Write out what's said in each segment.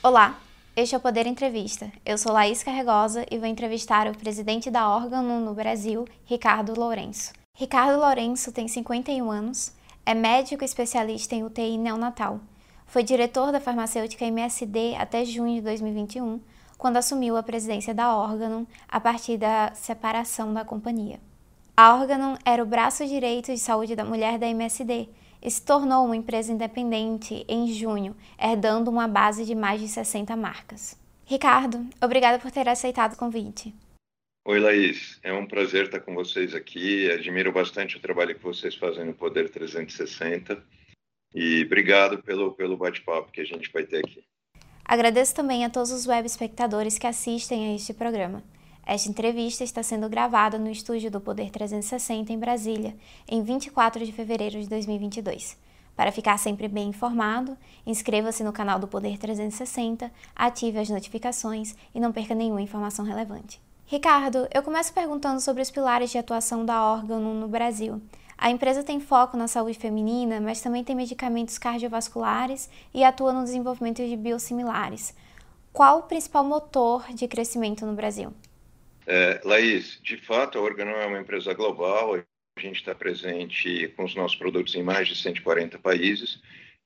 Olá, este é o Poder Entrevista. Eu sou Laís Carregosa e vou entrevistar o presidente da órgão no Brasil, Ricardo Lourenço. Ricardo Lourenço tem 51 anos, é médico especialista em UTI neonatal. Foi diretor da farmacêutica MSD até junho de 2021, quando assumiu a presidência da Organon a partir da separação da companhia. A Organon era o braço direito de saúde da mulher da MSD e se tornou uma empresa independente em junho, herdando uma base de mais de 60 marcas. Ricardo, obrigada por ter aceitado o convite. Oi, Laís. É um prazer estar com vocês aqui. Admiro bastante o trabalho que vocês fazem no Poder 360 e obrigado pelo, pelo bate-papo que a gente vai ter aqui. Agradeço também a todos os web espectadores que assistem a este programa. Esta entrevista está sendo gravada no estúdio do Poder 360 em Brasília, em 24 de fevereiro de 2022. Para ficar sempre bem informado, inscreva-se no canal do Poder 360, ative as notificações e não perca nenhuma informação relevante. Ricardo, eu começo perguntando sobre os pilares de atuação da órgão no Brasil. A empresa tem foco na saúde feminina, mas também tem medicamentos cardiovasculares e atua no desenvolvimento de biosimilares. Qual o principal motor de crescimento no Brasil? É, Laís, de fato, a Organon é uma empresa global, a gente está presente com os nossos produtos em mais de 140 países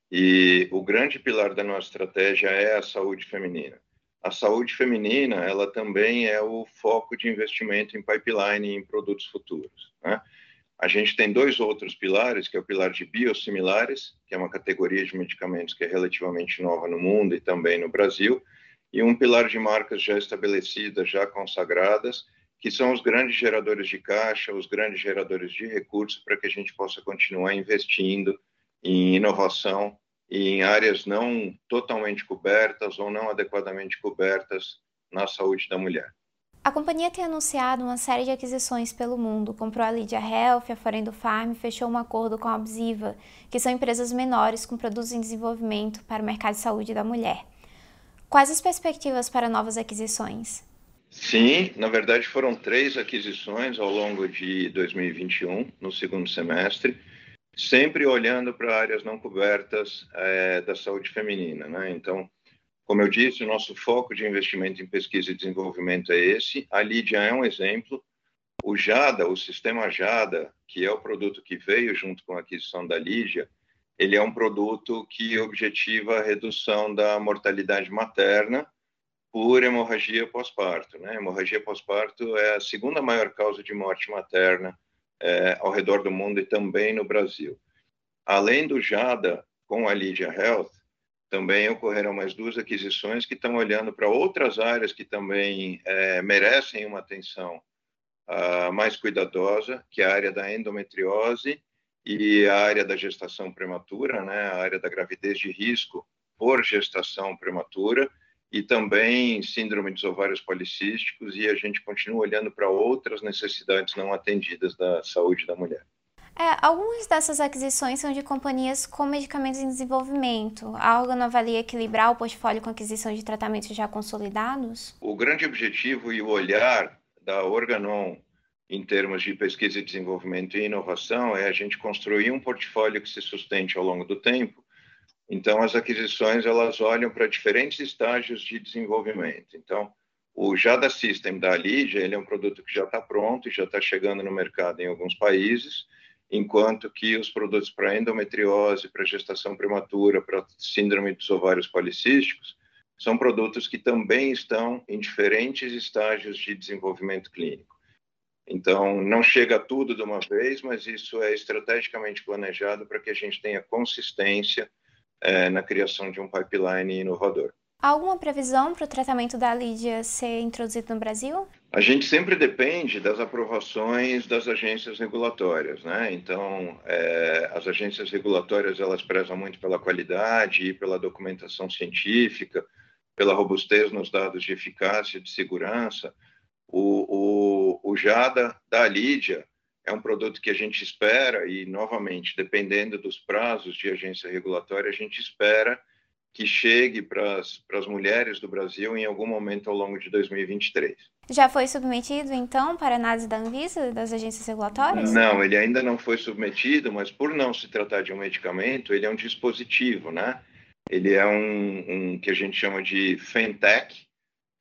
e o grande pilar da nossa estratégia é a saúde feminina. A saúde feminina, ela também é o foco de investimento em pipeline e em produtos futuros. Né? A gente tem dois outros pilares, que é o pilar de biosimilares, que é uma categoria de medicamentos que é relativamente nova no mundo e também no Brasil, e um pilar de marcas já estabelecidas, já consagradas, que são os grandes geradores de caixa, os grandes geradores de recursos para que a gente possa continuar investindo em inovação e em áreas não totalmente cobertas ou não adequadamente cobertas na saúde da mulher. A companhia tem anunciado uma série de aquisições pelo mundo, comprou a Lydia Health, a Forendo Farm e fechou um acordo com a Obsiva, que são empresas menores com produtos em desenvolvimento para o mercado de saúde da mulher. Quais as perspectivas para novas aquisições? Sim, na verdade foram três aquisições ao longo de 2021, no segundo semestre, sempre olhando para áreas não cobertas é, da saúde feminina. Né? Então, como eu disse, o nosso foco de investimento em pesquisa e desenvolvimento é esse. A Lídia é um exemplo. O JADA, o sistema JADA, que é o produto que veio junto com a aquisição da Lídia, ele é um produto que objetiva a redução da mortalidade materna por hemorragia pós-parto. Né? Hemorragia pós-parto é a segunda maior causa de morte materna é, ao redor do mundo e também no Brasil. Além do JADA, com a Lydia Health, também ocorreram mais duas aquisições que estão olhando para outras áreas que também é, merecem uma atenção uh, mais cuidadosa, que é a área da endometriose e a área da gestação prematura, né, a área da gravidez de risco por gestação prematura e também síndrome dos ovários policísticos e a gente continua olhando para outras necessidades não atendidas da saúde da mulher. É, algumas dessas aquisições são de companhias com medicamentos em desenvolvimento. A órgão avalia equilibrar o portfólio com aquisição de tratamentos já consolidados? O grande objetivo e o olhar da Organon em termos de pesquisa e desenvolvimento e inovação é a gente construir um portfólio que se sustente ao longo do tempo. Então, as aquisições elas olham para diferentes estágios de desenvolvimento. Então, o Jada System da Lidia, ele é um produto que já está pronto e já está chegando no mercado em alguns países, enquanto que os produtos para endometriose, para gestação prematura, para síndrome dos ovários policísticos, são produtos que também estão em diferentes estágios de desenvolvimento clínico. Então, não chega tudo de uma vez, mas isso é estrategicamente planejado para que a gente tenha consistência é, na criação de um pipeline inovador. Há alguma previsão para o tratamento da Lídia ser introduzido no Brasil? A gente sempre depende das aprovações das agências regulatórias, né? Então, é, as agências regulatórias elas prezam muito pela qualidade e pela documentação científica, pela robustez nos dados de eficácia e de segurança. O, o, o Jada da Lídia é um produto que a gente espera, e novamente, dependendo dos prazos de agência regulatória, a gente espera que chegue para as mulheres do Brasil em algum momento ao longo de 2023. Já foi submetido, então, para análise da Anvisa, das agências regulatórias? Não, ele ainda não foi submetido, mas por não se tratar de um medicamento, ele é um dispositivo, né? ele é um, um que a gente chama de fintech.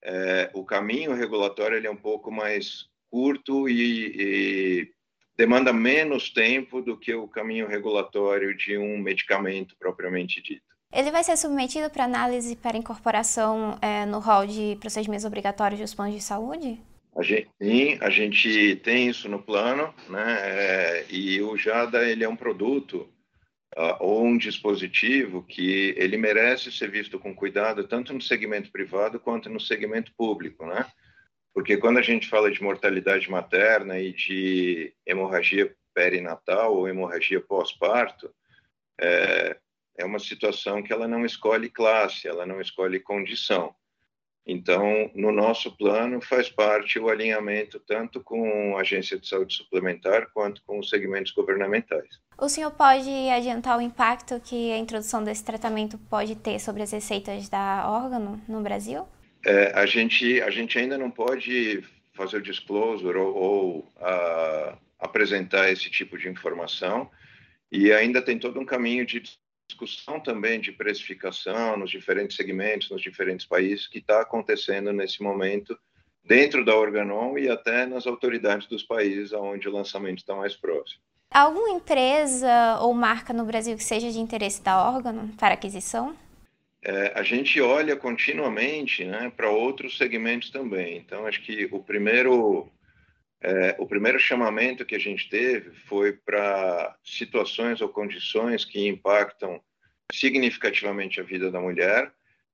É, o caminho regulatório ele é um pouco mais curto e, e demanda menos tempo do que o caminho regulatório de um medicamento propriamente dito. Ele vai ser submetido para análise para incorporação é, no rol de procedimentos obrigatórios dos planos de saúde? A gente, sim, a gente tem isso no plano, né? É, e o JADA ele é um produto uh, ou um dispositivo que ele merece ser visto com cuidado tanto no segmento privado quanto no segmento público, né? Porque quando a gente fala de mortalidade materna e de hemorragia perinatal ou hemorragia pós-parto, é, é uma situação que ela não escolhe classe, ela não escolhe condição. Então, no nosso plano faz parte o alinhamento tanto com a Agência de Saúde Suplementar quanto com os segmentos governamentais. O senhor pode adiantar o impacto que a introdução desse tratamento pode ter sobre as receitas da órgano no Brasil? É, a, gente, a gente ainda não pode fazer o disclosure ou, ou apresentar esse tipo de informação e ainda tem todo um caminho de discussão também de precificação nos diferentes segmentos, nos diferentes países, que está acontecendo nesse momento dentro da Organon e até nas autoridades dos países onde o lançamento está mais próximo. Alguma empresa ou marca no Brasil que seja de interesse da órgão para aquisição? É, a gente olha continuamente né, para outros segmentos também. Então, acho que o primeiro, é, o primeiro chamamento que a gente teve foi para situações ou condições que impactam significativamente a vida da mulher,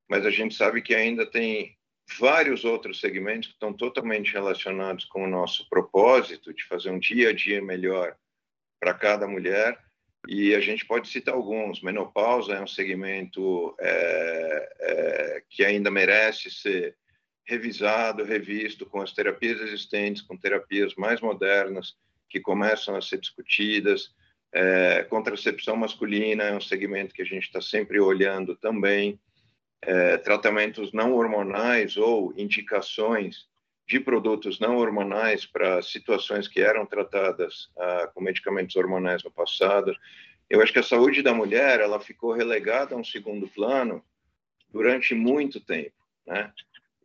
mas a gente sabe que ainda tem vários outros segmentos que estão totalmente relacionados com o nosso propósito de fazer um dia a dia melhor para cada mulher. E a gente pode citar alguns. Menopausa é um segmento é, é, que ainda merece ser revisado, revisto com as terapias existentes, com terapias mais modernas que começam a ser discutidas. É, contracepção masculina é um segmento que a gente está sempre olhando também. É, tratamentos não hormonais ou indicações de produtos não hormonais para situações que eram tratadas ah, com medicamentos hormonais no passado. Eu acho que a saúde da mulher ela ficou relegada a um segundo plano durante muito tempo, né?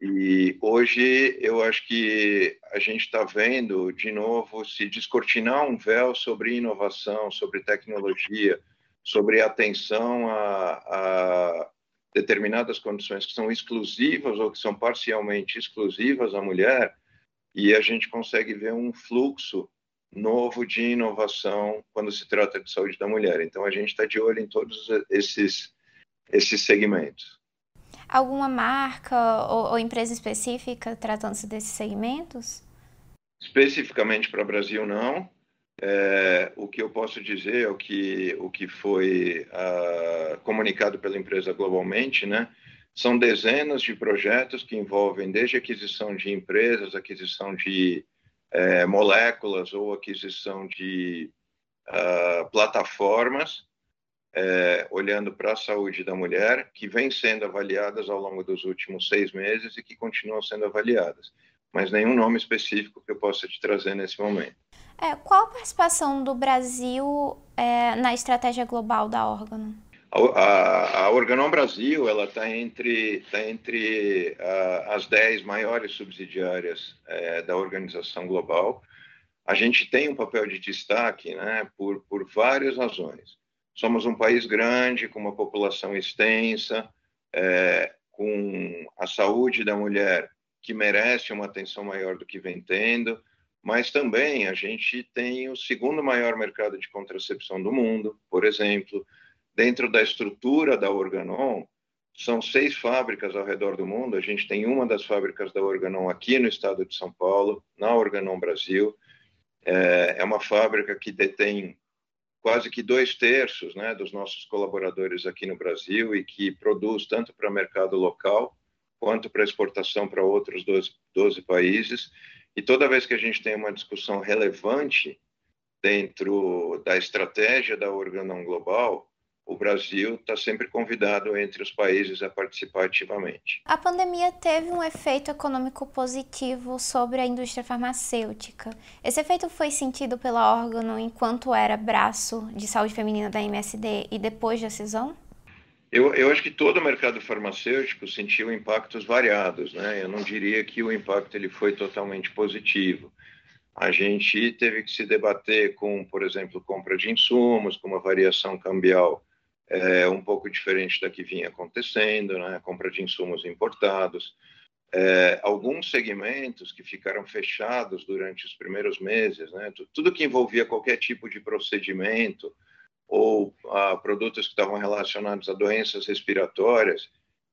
E hoje eu acho que a gente está vendo de novo se descortinar um véu sobre inovação, sobre tecnologia, sobre atenção a, a determinadas condições que são exclusivas ou que são parcialmente exclusivas à mulher, e a gente consegue ver um fluxo novo de inovação quando se trata de saúde da mulher. Então a gente está de olho em todos esses esses segmentos. Alguma marca ou, ou empresa específica tratando-se desses segmentos? Especificamente para o Brasil não. É, o que eu posso dizer é o que, o que foi uh, comunicado pela empresa globalmente, né? São dezenas de projetos que envolvem desde aquisição de empresas, aquisição de é, moléculas ou aquisição de uh, plataformas, é, olhando para a saúde da mulher, que vem sendo avaliadas ao longo dos últimos seis meses e que continuam sendo avaliadas. Mas nenhum nome específico que eu possa te trazer nesse momento. É, qual a participação do Brasil é, na estratégia global da Organon? A, a, a Organon Brasil ela está entre, tá entre uh, as dez maiores subsidiárias uh, da organização global. A gente tem um papel de destaque né, por, por várias razões. Somos um país grande, com uma população extensa, é, com a saúde da mulher que merece uma atenção maior do que vem tendo mas também a gente tem o segundo maior mercado de contracepção do mundo, por exemplo. Dentro da estrutura da Organon, são seis fábricas ao redor do mundo. A gente tem uma das fábricas da Organon aqui no estado de São Paulo, na Organon Brasil. É, é uma fábrica que detém quase que dois terços né, dos nossos colaboradores aqui no Brasil e que produz tanto para mercado local quanto para exportação para outros 12, 12 países. E toda vez que a gente tem uma discussão relevante dentro da estratégia da Organon Global, o Brasil está sempre convidado entre os países a participar ativamente. A pandemia teve um efeito econômico positivo sobre a indústria farmacêutica. Esse efeito foi sentido pela órgão enquanto era braço de saúde feminina da MSD e depois da cisão? Eu, eu acho que todo o mercado farmacêutico sentiu impactos variados, né? Eu não diria que o impacto ele foi totalmente positivo. A gente teve que se debater com, por exemplo, compra de insumos, com uma variação cambial é, um pouco diferente da que vinha acontecendo, né? Compra de insumos importados. É, alguns segmentos que ficaram fechados durante os primeiros meses, né? Tudo que envolvia qualquer tipo de procedimento, ou a produtos que estavam relacionados a doenças respiratórias,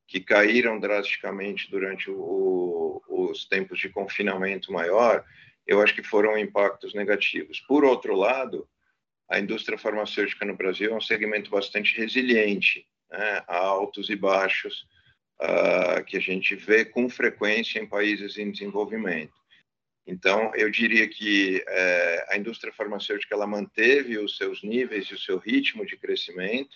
que caíram drasticamente durante o, os tempos de confinamento maior, eu acho que foram impactos negativos. Por outro lado, a indústria farmacêutica no Brasil é um segmento bastante resiliente, né? há altos e baixos uh, que a gente vê com frequência em países em desenvolvimento. Então, eu diria que é, a indústria farmacêutica ela manteve os seus níveis e o seu ritmo de crescimento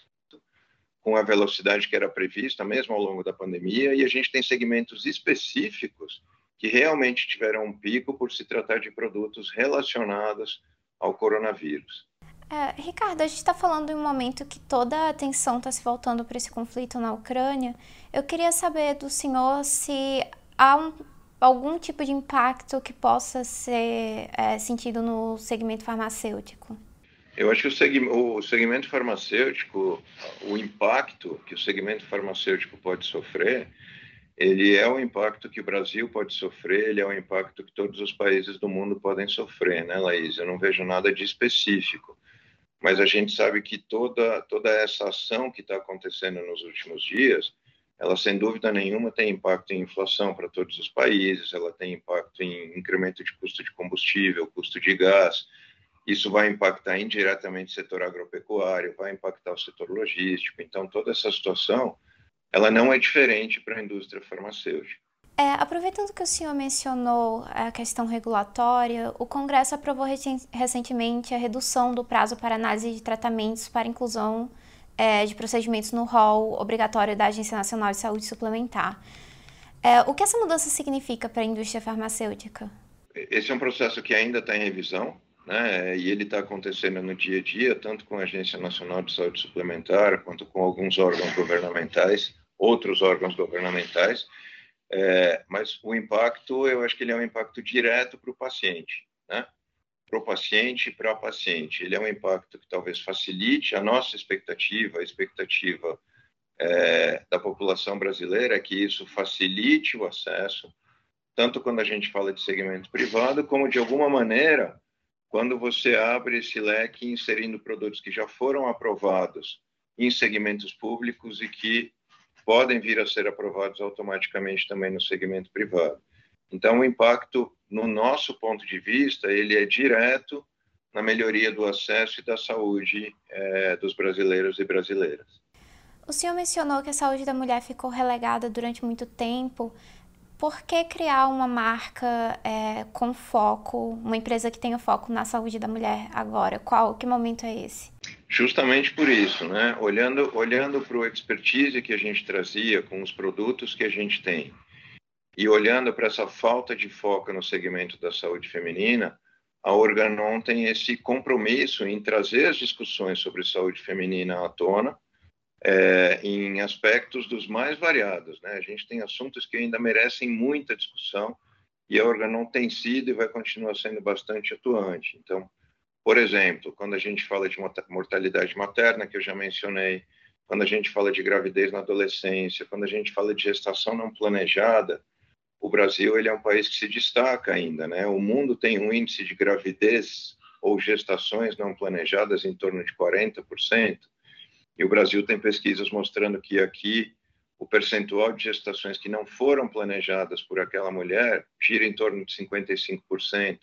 com a velocidade que era prevista, mesmo ao longo da pandemia, e a gente tem segmentos específicos que realmente tiveram um pico por se tratar de produtos relacionados ao coronavírus. É, Ricardo, a gente está falando em um momento que toda a atenção está se voltando para esse conflito na Ucrânia. Eu queria saber do senhor se há um algum tipo de impacto que possa ser é, sentido no segmento farmacêutico? Eu acho que o, segmento, o segmento farmacêutico, o impacto que o segmento farmacêutico pode sofrer, ele é o impacto que o Brasil pode sofrer, ele é o impacto que todos os países do mundo podem sofrer, né, Laís? Eu não vejo nada de específico, mas a gente sabe que toda, toda essa ação que está acontecendo nos últimos dias, ela sem dúvida nenhuma tem impacto em inflação para todos os países, ela tem impacto em incremento de custo de combustível, custo de gás. Isso vai impactar indiretamente o setor agropecuário, vai impactar o setor logístico. Então, toda essa situação, ela não é diferente para a indústria farmacêutica. É, aproveitando que o senhor mencionou a questão regulatória, o Congresso aprovou recentemente a redução do prazo para análise de tratamentos para inclusão é, de procedimentos no rol obrigatório da Agência Nacional de Saúde Suplementar. É, o que essa mudança significa para a indústria farmacêutica? Esse é um processo que ainda está em revisão, né? E ele está acontecendo no dia a dia, tanto com a Agência Nacional de Saúde Suplementar, quanto com alguns órgãos governamentais, outros órgãos governamentais. É, mas o impacto, eu acho que ele é um impacto direto para o paciente, né? Para o paciente e para a paciente. Ele é um impacto que talvez facilite a nossa expectativa, a expectativa é, da população brasileira que isso facilite o acesso, tanto quando a gente fala de segmento privado, como de alguma maneira, quando você abre esse leque inserindo produtos que já foram aprovados em segmentos públicos e que podem vir a ser aprovados automaticamente também no segmento privado. Então, o impacto, no nosso ponto de vista, ele é direto na melhoria do acesso e da saúde é, dos brasileiros e brasileiras. O senhor mencionou que a saúde da mulher ficou relegada durante muito tempo. Por que criar uma marca é, com foco, uma empresa que tenha foco na saúde da mulher agora? Qual, que momento é esse? Justamente por isso, né? Olhando, olhando para o expertise que a gente trazia com os produtos que a gente tem, e olhando para essa falta de foco no segmento da saúde feminina, a Organon tem esse compromisso em trazer as discussões sobre saúde feminina à tona, é, em aspectos dos mais variados. Né? A gente tem assuntos que ainda merecem muita discussão e a Organon tem sido e vai continuar sendo bastante atuante. Então, por exemplo, quando a gente fala de mortalidade materna, que eu já mencionei, quando a gente fala de gravidez na adolescência, quando a gente fala de gestação não planejada, o Brasil ele é um país que se destaca ainda, né? O mundo tem um índice de gravidez ou gestações não planejadas em torno de 40%, e o Brasil tem pesquisas mostrando que aqui o percentual de gestações que não foram planejadas por aquela mulher gira em torno de 55%.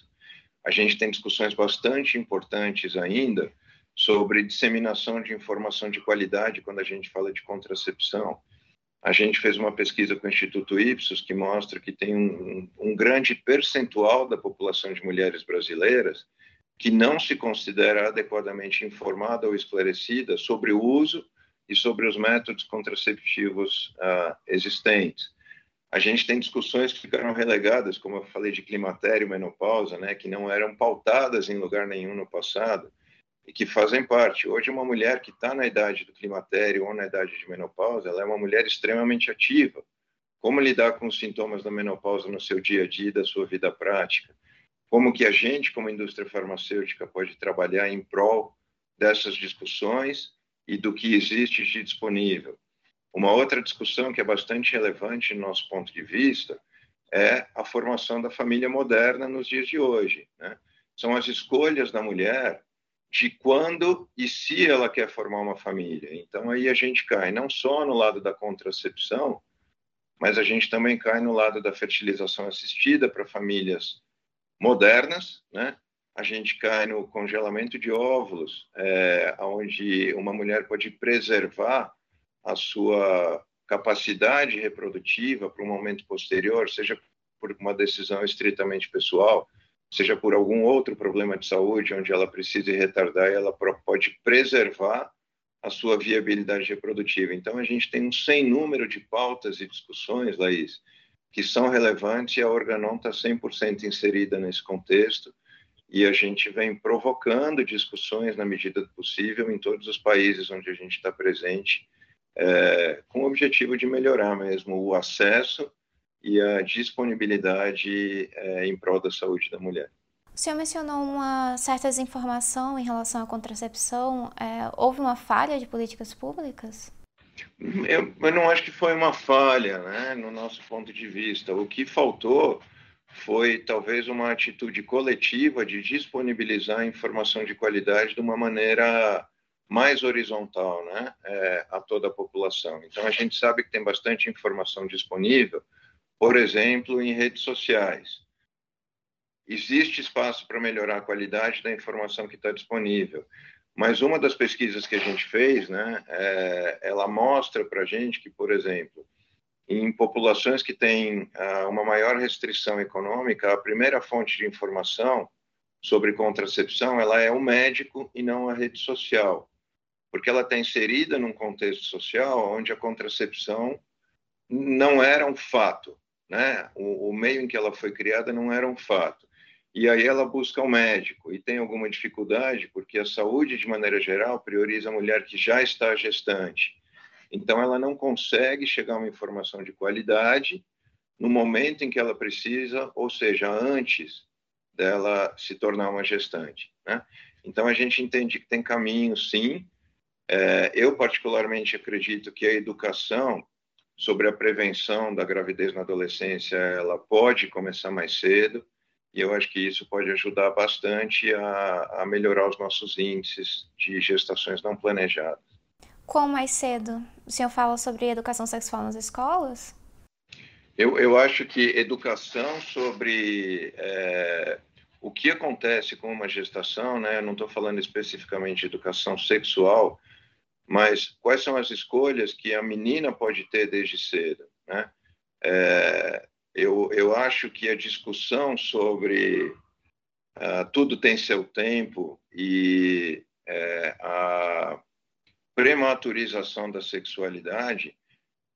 A gente tem discussões bastante importantes ainda sobre disseminação de informação de qualidade quando a gente fala de contracepção. A gente fez uma pesquisa com o Instituto Ipsos que mostra que tem um, um grande percentual da população de mulheres brasileiras que não se considera adequadamente informada ou esclarecida sobre o uso e sobre os métodos contraceptivos uh, existentes. A gente tem discussões que ficaram relegadas, como eu falei de climatério menopausa, né, que não eram pautadas em lugar nenhum no passado, que fazem parte. Hoje, uma mulher que está na idade do climatério ou na idade de menopausa, ela é uma mulher extremamente ativa. Como lidar com os sintomas da menopausa no seu dia a dia, da sua vida prática? Como que a gente, como indústria farmacêutica, pode trabalhar em prol dessas discussões e do que existe de disponível? Uma outra discussão que é bastante relevante no nosso ponto de vista é a formação da família moderna nos dias de hoje. Né? São as escolhas da mulher de quando e se ela quer formar uma família. Então aí a gente cai não só no lado da contracepção, mas a gente também cai no lado da fertilização assistida para famílias modernas, né? A gente cai no congelamento de óvulos, é, onde uma mulher pode preservar a sua capacidade reprodutiva para um momento posterior, seja por uma decisão estritamente pessoal, seja por algum outro problema de saúde, onde ela precise retardar, ela pode preservar a sua viabilidade reprodutiva. Então, a gente tem um sem número de pautas e discussões, Laís, que são relevantes e a Organon está 100% inserida nesse contexto e a gente vem provocando discussões na medida do possível em todos os países onde a gente está presente, é, com o objetivo de melhorar mesmo o acesso e a disponibilidade é, em prol da saúde da mulher. O senhor mencionou uma certa desinformação em relação à contracepção. É, houve uma falha de políticas públicas? Eu, eu, não acho que foi uma falha, né, no nosso ponto de vista. O que faltou foi talvez uma atitude coletiva de disponibilizar informação de qualidade de uma maneira mais horizontal, né, é, a toda a população. Então a gente sabe que tem bastante informação disponível, por exemplo, em redes sociais. Existe espaço para melhorar a qualidade da informação que está disponível. Mas uma das pesquisas que a gente fez, né, é, ela mostra para a gente que, por exemplo, em populações que têm ah, uma maior restrição econômica, a primeira fonte de informação sobre contracepção ela é o médico e não a rede social, porque ela está inserida num contexto social onde a contracepção não era um fato, né? O, o, meio em que ela foi criada não era um fato. E aí ela busca o um médico e tem alguma dificuldade porque a saúde, de maneira geral, prioriza a mulher que já está gestante. Então ela não consegue chegar a uma informação de qualidade no momento em que ela precisa, ou seja, antes dela se tornar uma gestante. Né? Então a gente entende que tem caminho, sim. É, eu particularmente acredito que a educação sobre a prevenção da gravidez na adolescência, ela pode começar mais cedo, e eu acho que isso pode ajudar bastante a, a melhorar os nossos índices de gestações não planejadas. Como mais cedo? O senhor fala sobre educação sexual nas escolas? Eu, eu acho que educação sobre é, o que acontece com uma gestação, né? Eu não estou falando especificamente de educação sexual, mas quais são as escolhas que a menina pode ter desde cedo, né? É, eu, eu acho que a discussão sobre uh, tudo tem seu tempo e é, a prematurização da sexualidade,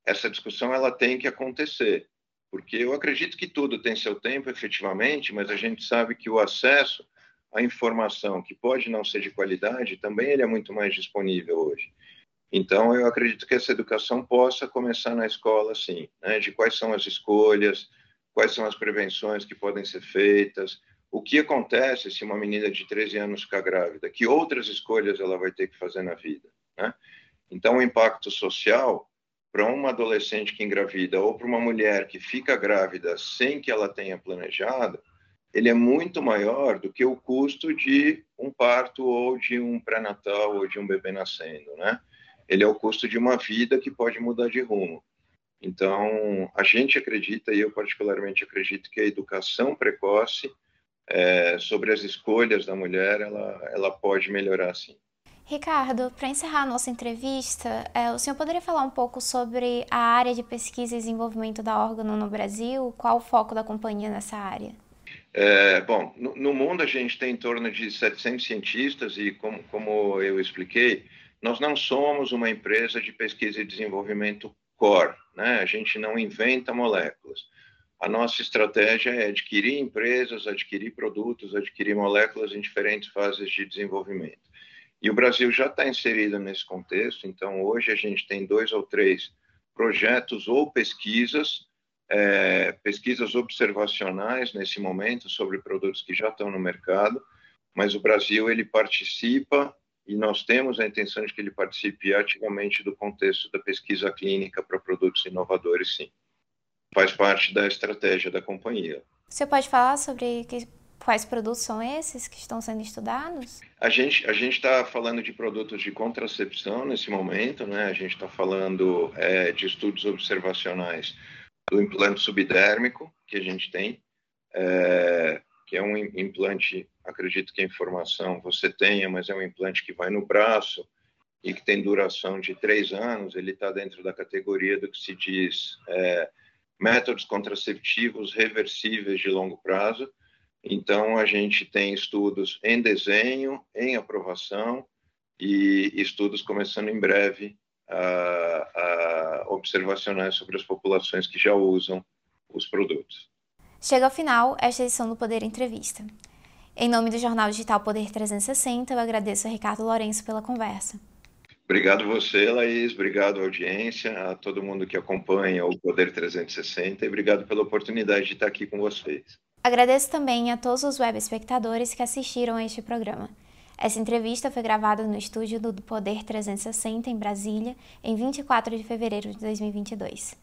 essa discussão ela tem que acontecer, porque eu acredito que tudo tem seu tempo, efetivamente, mas a gente sabe que o acesso à informação que pode não ser de qualidade também ele é muito mais disponível hoje. Então, eu acredito que essa educação possa começar na escola, sim, né? de quais são as escolhas, quais são as prevenções que podem ser feitas, o que acontece se uma menina de 13 anos ficar grávida, que outras escolhas ela vai ter que fazer na vida. Né? Então, o impacto social para uma adolescente que engravida ou para uma mulher que fica grávida sem que ela tenha planejado, ele é muito maior do que o custo de um parto ou de um pré-natal ou de um bebê nascendo, né? Ele é o custo de uma vida que pode mudar de rumo. Então, a gente acredita, e eu particularmente acredito, que a educação precoce é, sobre as escolhas da mulher, ela, ela pode melhorar sim. Ricardo, para encerrar a nossa entrevista, é, o senhor poderia falar um pouco sobre a área de pesquisa e desenvolvimento da órgão no Brasil? Qual o foco da companhia nessa área? É, bom, no, no, mundo a gente tem em torno de 700 cientistas e, como, como eu expliquei, nós não somos uma empresa de pesquisa e desenvolvimento core, né? A gente não inventa moléculas. A nossa estratégia é adquirir empresas, adquirir produtos, adquirir moléculas em diferentes fases de desenvolvimento. E o Brasil já está inserido nesse contexto, então hoje a gente tem dois ou três projetos ou pesquisas, é, pesquisas observacionais nesse momento sobre produtos que já estão no mercado, mas o Brasil ele participa e nós temos a intenção de que ele participe ativamente do contexto da pesquisa clínica para produtos inovadores, sim. Faz parte da estratégia da companhia. Você pode falar sobre que, quais produtos são esses que estão sendo estudados? A gente a gente está falando de produtos de contracepção nesse momento, né? A gente está falando é, de estudos observacionais do implante subdérmico que a gente tem, é, que é um implante acredito que a informação você tenha, mas é um implante que vai no braço e que tem duração de três anos. Ele está dentro da categoria do que se diz é, métodos contraceptivos reversíveis de longo prazo. Então, a gente tem estudos em desenho, em aprovação e estudos começando em breve a, a observacionais sobre as populações que já usam os produtos. Chega ao final esta edição do Poder Entrevista. Em nome do Jornal Digital Poder 360, eu agradeço a Ricardo Lourenço pela conversa. Obrigado você, Laís. Obrigado audiência, a todo mundo que acompanha o Poder 360 e obrigado pela oportunidade de estar aqui com vocês. Agradeço também a todos os web espectadores que assistiram a este programa. Essa entrevista foi gravada no estúdio do Poder 360 em Brasília, em 24 de fevereiro de 2022.